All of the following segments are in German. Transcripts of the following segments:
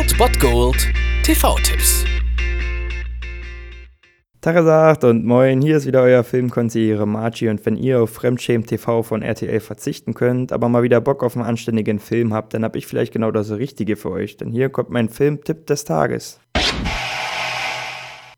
Old Bot Gold TV-Tipps. Tagesagt und moin, hier ist wieder euer Filmkonsigliere Margie und wenn ihr auf Fremdschämen TV von RTL verzichten könnt, aber mal wieder Bock auf einen anständigen Film habt, dann hab ich vielleicht genau das Richtige für euch, denn hier kommt mein Filmtipp des Tages.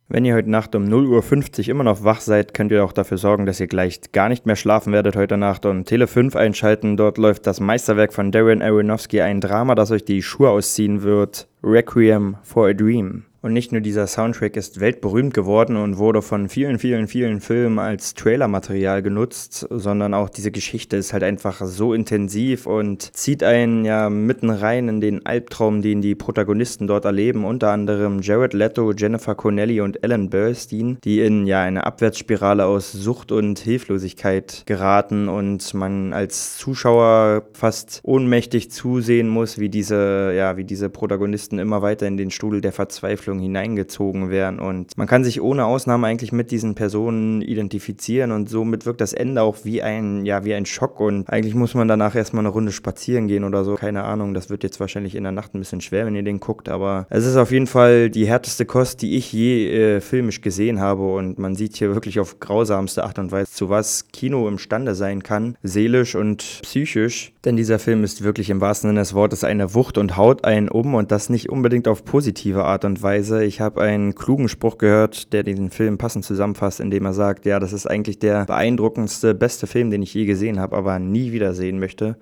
Wenn ihr heute Nacht um 0.50 Uhr immer noch wach seid, könnt ihr auch dafür sorgen, dass ihr gleich gar nicht mehr schlafen werdet heute Nacht und Tele 5 einschalten. Dort läuft das Meisterwerk von Darren Aronofsky, ein Drama, das euch die Schuhe ausziehen wird. Requiem for a Dream. Und nicht nur dieser Soundtrack ist weltberühmt geworden und wurde von vielen, vielen, vielen Filmen als Trailermaterial genutzt, sondern auch diese Geschichte ist halt einfach so intensiv und zieht einen ja mitten rein in den Albtraum, den die Protagonisten dort erleben, unter anderem Jared Leto, Jennifer Connelly und Ellen Burstyn, die in ja eine Abwärtsspirale aus Sucht und Hilflosigkeit geraten und man als Zuschauer fast ohnmächtig zusehen muss, wie diese, ja, wie diese Protagonisten immer weiter in den Strudel der Verzweiflung hineingezogen werden. Und man kann sich ohne Ausnahme eigentlich mit diesen Personen identifizieren und somit wirkt das Ende auch wie ein, ja, wie ein Schock. Und eigentlich muss man danach erstmal eine Runde spazieren gehen oder so. Keine Ahnung, das wird jetzt wahrscheinlich in der Nacht ein bisschen schwer, wenn ihr den guckt, aber es ist auf jeden Fall die härteste Kost, die ich je äh, filmisch gesehen habe. Und man sieht hier wirklich auf grausamste Art und Weise, zu was Kino imstande sein kann, seelisch und psychisch. Denn dieser Film ist wirklich im wahrsten Sinne des Wortes eine Wucht und haut einen um und das nicht unbedingt auf positive Art und Weise. Ich habe einen klugen Spruch gehört, der diesen Film passend zusammenfasst, indem er sagt, ja, das ist eigentlich der beeindruckendste, beste Film, den ich je gesehen habe, aber nie wieder sehen möchte.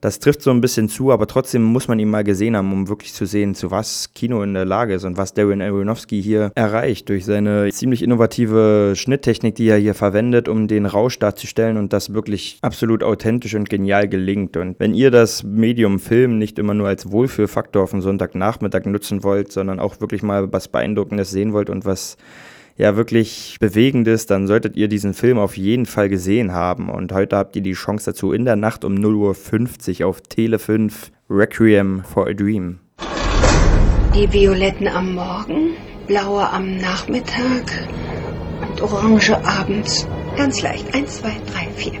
Das trifft so ein bisschen zu, aber trotzdem muss man ihn mal gesehen haben, um wirklich zu sehen, zu was Kino in der Lage ist und was Darren Aronofsky hier erreicht durch seine ziemlich innovative Schnitttechnik, die er hier verwendet, um den Rausch darzustellen und das wirklich absolut authentisch und genial gelingt. Und wenn ihr das Medium Film nicht immer nur als Wohlfühlfaktor auf den Sonntagnachmittag nutzen wollt, sondern auch wirklich mal was Beeindruckendes sehen wollt und was ja wirklich Bewegendes, dann solltet ihr diesen Film auf jeden Fall gesehen haben. Und heute habt ihr die Chance dazu in der Nacht um 0.50 Uhr auf Tele 5 Requiem for a Dream. Die Violetten am Morgen, blaue am Nachmittag und orange abends. Ganz leicht. Eins, zwei, drei, vier.